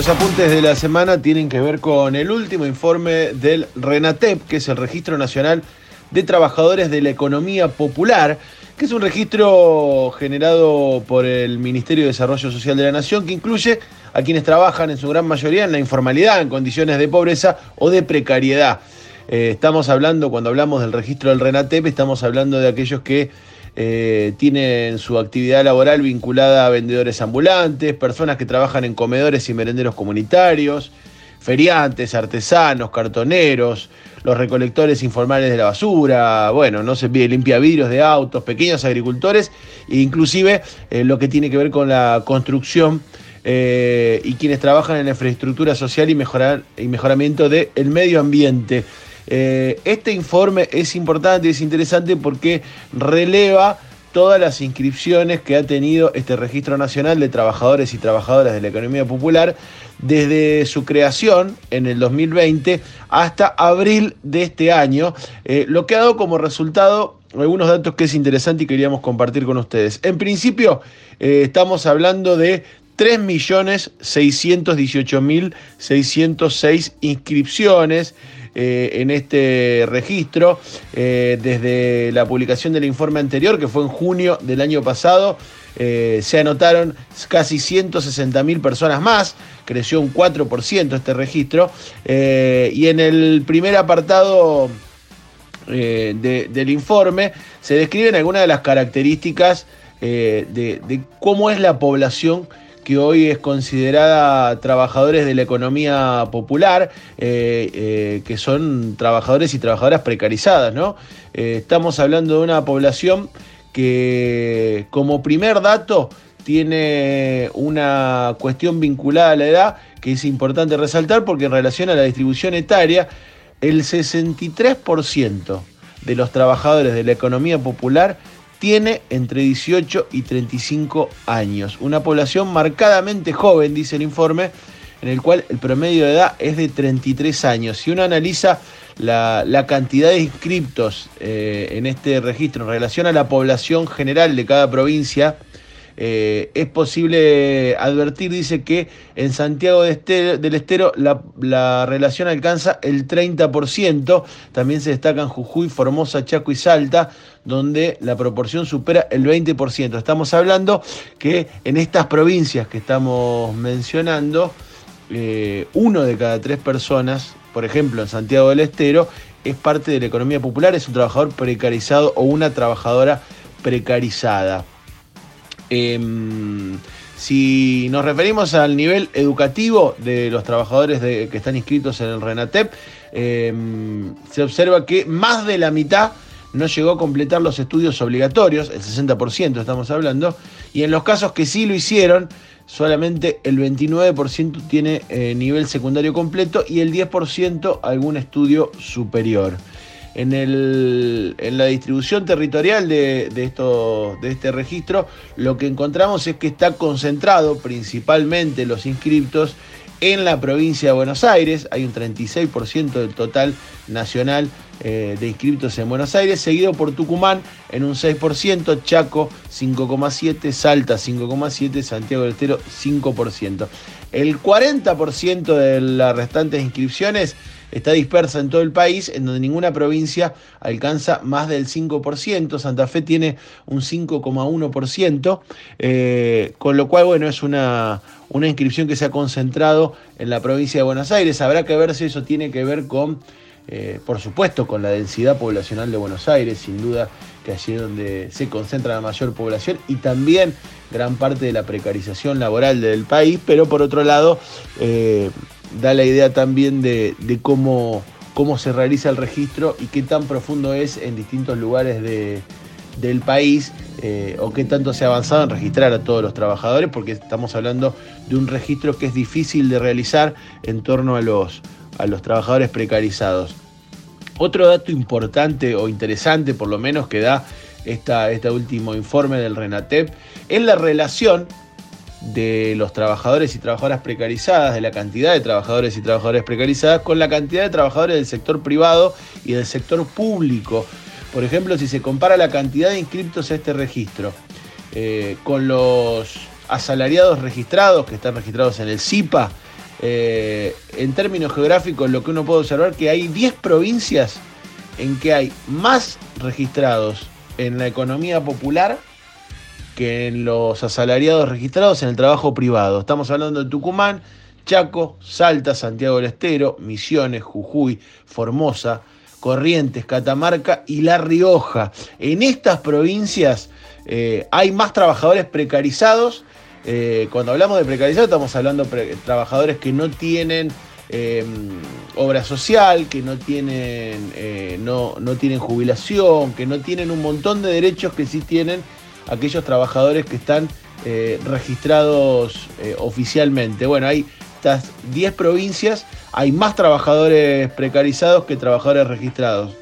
Los apuntes de la semana tienen que ver con el último informe del RENATEP, que es el Registro Nacional de Trabajadores de la Economía Popular, que es un registro generado por el Ministerio de Desarrollo Social de la Nación, que incluye a quienes trabajan en su gran mayoría en la informalidad, en condiciones de pobreza o de precariedad. Eh, estamos hablando, cuando hablamos del registro del RENATEP, estamos hablando de aquellos que eh, tienen su actividad laboral vinculada a vendedores ambulantes, personas que trabajan en comedores y merenderos comunitarios, feriantes, artesanos, cartoneros, los recolectores informales de la basura, bueno, no se pide limpia vidrios de autos, pequeños agricultores, e inclusive eh, lo que tiene que ver con la construcción eh, y quienes trabajan en la infraestructura social y, mejorar, y mejoramiento del medio ambiente. Eh, este informe es importante es interesante porque releva todas las inscripciones que ha tenido este Registro Nacional de Trabajadores y Trabajadoras de la Economía Popular desde su creación en el 2020 hasta abril de este año, eh, lo que ha dado como resultado algunos datos que es interesante y queríamos compartir con ustedes. En principio, eh, estamos hablando de 3.618.606 inscripciones. Eh, en este registro eh, desde la publicación del informe anterior, que fue en junio del año pasado. Eh, se anotaron casi 160.000 personas más, creció un 4% este registro, y en el primer apartado del informe se describen algunas de las características de cómo es la población que hoy es considerada trabajadores de la economía popular, eh, eh, que son trabajadores y trabajadoras precarizadas, ¿no? Eh, estamos hablando de una población que como primer dato tiene una cuestión vinculada a la edad que es importante resaltar porque en relación a la distribución etaria, el 63% de los trabajadores de la economía popular tiene entre 18 y 35 años. Una población marcadamente joven, dice el informe, en el cual el promedio de edad es de 33 años. Si uno analiza la, cantidad de inscriptos eh, en este registro en relación a la población general de cada provincia, eh, es posible advertir, dice que en Santiago del Estero la, relación alcanza el 30%, también se destacan Jujuy, Formosa, Chaco y Salta, donde la proporción supera el 20%. Estamos hablando que en estas provincias que estamos mencionando, eh, uno de cada tres personas, por ejemplo en Santiago del Estero, es parte de la economía popular, es un trabajador precarizado o una trabajadora precarizada. Em, si nos referimos al nivel educativo de los trabajadores que están inscritos en el RENATEP, em, se observa que más de la mitad no llegó a completar los estudios obligatorios, el 60% estamos hablando, y en los casos que sí lo hicieron, solamente el 29% tiene eh, nivel secundario completo y el 10% algún estudio superior en, el, en la distribución territorial de, esto, de este registro, lo que encontramos es que está concentrado principalmente los inscriptos en la provincia de Buenos Aires, hay un 36% del total nacional eh, de inscriptos en Buenos Aires, seguido por Tucumán en un 6%, Chaco 5,7%, Salta 5,7%, Santiago del Estero 5%. El 40% de las restantes inscripciones está dispersa en todo el país, en donde ninguna provincia alcanza más del 5%. Santa Fe tiene un 5,1%, eh, con lo cual, bueno, es una, una inscripción que se ha concentrado en la provincia de Buenos Aires. Habrá que ver si eso tiene que ver con, eh, por supuesto, con la densidad poblacional de Buenos Aires, sin duda que allí es donde se concentra la mayor población y también gran parte de la precarización laboral del país, pero por otro lado, eh, da la idea también de, cómo, cómo, se realiza el registro y qué tan profundo es en distintos lugares del país eh, o qué tanto se ha avanzado en registrar a todos los trabajadores, porque estamos hablando de un registro que es difícil de realizar en torno a los, a los trabajadores precarizados. Otro dato importante o interesante, por lo menos, que da esta, este último informe del RENATEP es la relación de los trabajadores y trabajadoras precarizadas, de la cantidad de trabajadores y trabajadoras precarizadas, con la cantidad de trabajadores del sector privado y del sector público. Por ejemplo, si se compara la cantidad de inscriptos a este registro eh, con los asalariados registrados, que están registrados en el CIPA, eh, en términos geográficos lo que uno puede observar que hay 10 provincias en que hay más registrados en la economía popular que en los asalariados registrados en el trabajo privado. Estamos hablando de Tucumán, Chaco, Salta, Santiago del Estero, Misiones, Jujuy, Formosa, Corrientes, Catamarca y La Rioja. En estas provincias eh, hay más trabajadores precarizados. Eh, cuando hablamos de precarizados estamos hablando de trabajadores que no tienen eh, obra social, que no tienen, no, no tienen jubilación, que no tienen un montón de derechos que sí tienen aquellos trabajadores que están registrados oficialmente. Bueno, hay estas 10 provincias hay más trabajadores precarizados que trabajadores registrados.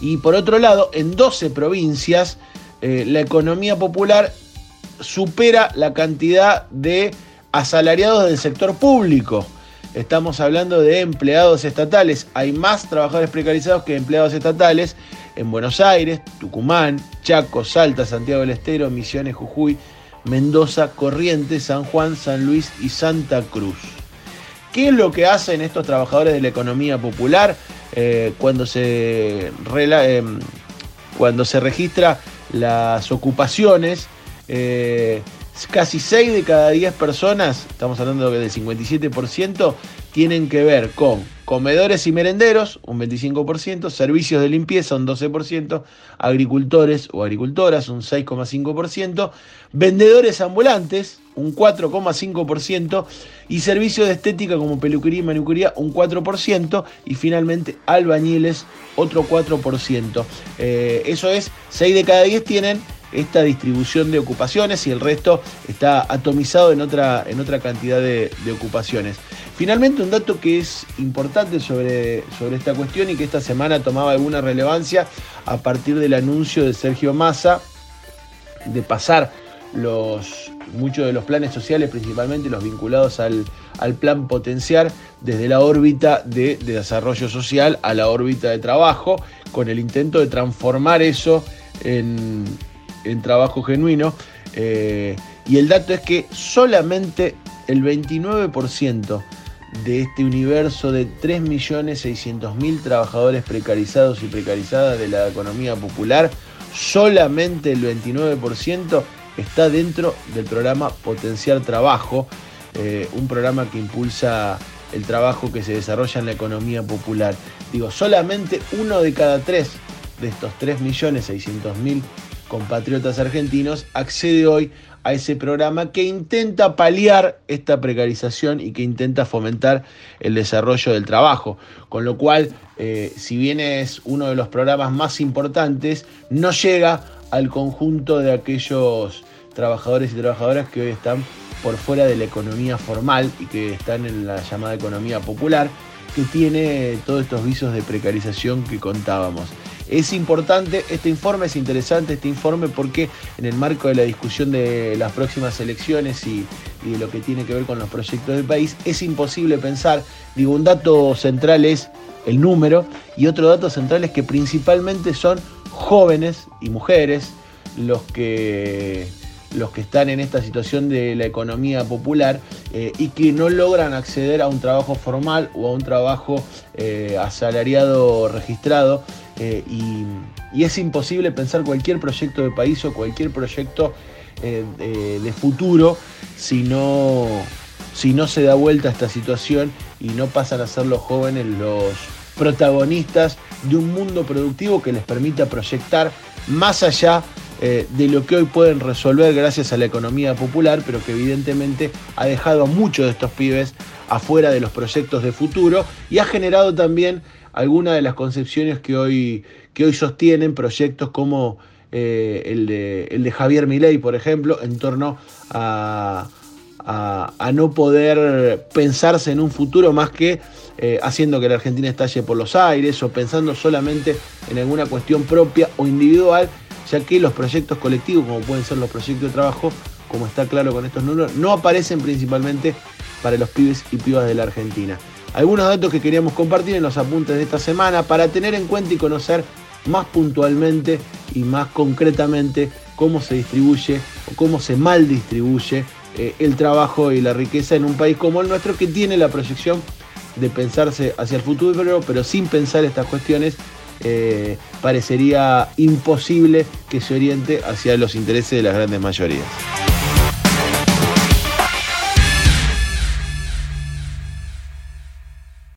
Y por otro lado, en 12 provincias eh, la economía popular supera la cantidad de asalariados del sector público. Estamos hablando de empleados estatales. Hay más trabajadores precarizados que empleados estatales en Buenos Aires, Tucumán, Chaco, Salta, Santiago del Estero, Misiones, Jujuy, Mendoza, Corrientes, San Juan, San Luis y Santa Cruz. ¿Qué es lo que hacen estos trabajadores de la economía popular eh, cuando, se eh, cuando se registra las ocupaciones? Eh, casi 6 de cada 10 personas, estamos hablando del 57%, tienen que ver con comedores y merenderos, un 25%, servicios de limpieza, un 12%, agricultores o agricultoras, un 6,5%, vendedores ambulantes, un 4,5%, y servicios de estética como peluquería y manuquería, un 4%, y finalmente albañiles, otro 4%. Eh, eso es, 6 de cada 10 tienen esta distribución de ocupaciones y el resto está atomizado en otra, en otra cantidad de, ocupaciones. Finalmente, un dato que es importante sobre, sobre esta cuestión y que esta semana tomaba alguna relevancia a partir del anuncio de Sergio Massa de pasar los, muchos de los planes sociales, principalmente los vinculados al, al plan potenciar, desde la órbita de, de desarrollo social a la órbita de trabajo, con el intento de transformar eso en, en trabajo genuino. Eh, y el dato es que solamente el 29% de este universo de 3.600.000 trabajadores precarizados y precarizadas de la economía popular, solamente el 29% está dentro del programa Potenciar Trabajo, eh, un programa que impulsa el trabajo que se desarrolla en la economía popular. Digo, solamente uno de cada tres de estos 3.600.000 compatriotas argentinos, accede hoy a ese programa que intenta paliar esta precarización y que intenta fomentar el desarrollo del trabajo. Con lo cual, eh, si bien es uno de los programas más importantes, no llega al conjunto de aquellos trabajadores y trabajadoras que hoy están por fuera de la economía formal y que están en la llamada economía popular, que tiene todos estos visos de precarización que contábamos. Es importante, este informe es interesante, este informe porque en el marco de la discusión de las próximas elecciones y, lo que tiene que ver con los proyectos del país, es imposible pensar, digo, un dato central es el número y otro dato central es que principalmente son jóvenes y mujeres los que los que están en esta situación de la economía popular eh, y que no logran acceder a un trabajo formal o a un trabajo eh, asalariado registrado eh, y, es imposible pensar cualquier proyecto de país o cualquier proyecto eh, de, futuro si no, si no se da vuelta a esta situación y no pasan a ser los jóvenes los protagonistas de un mundo productivo que les permita proyectar más allá eh, de lo que hoy pueden resolver gracias a la economía popular, pero que evidentemente ha dejado a muchos de estos pibes afuera de los proyectos de futuro y ha generado también algunas de las concepciones que hoy, que hoy sostienen proyectos como eh, el, de, el, de, Javier Milei, por ejemplo, en torno a, a, no poder pensarse en un futuro más que eh, haciendo que la Argentina estalle por los aires o pensando solamente en alguna cuestión propia o individual, ya que los proyectos colectivos, como pueden ser los proyectos de trabajo, como está claro con estos números, no aparecen principalmente para los pibes y pibas de la Argentina algunos datos que queríamos compartir en los apuntes de esta semana para tener en cuenta y conocer más puntualmente y más concretamente cómo se distribuye o cómo se mal distribuye eh, el trabajo y la riqueza en un país como el nuestro que tiene la proyección de pensarse hacia el futuro, pero sin pensar estas cuestiones eh, parecería imposible que se oriente hacia los intereses de las grandes mayorías.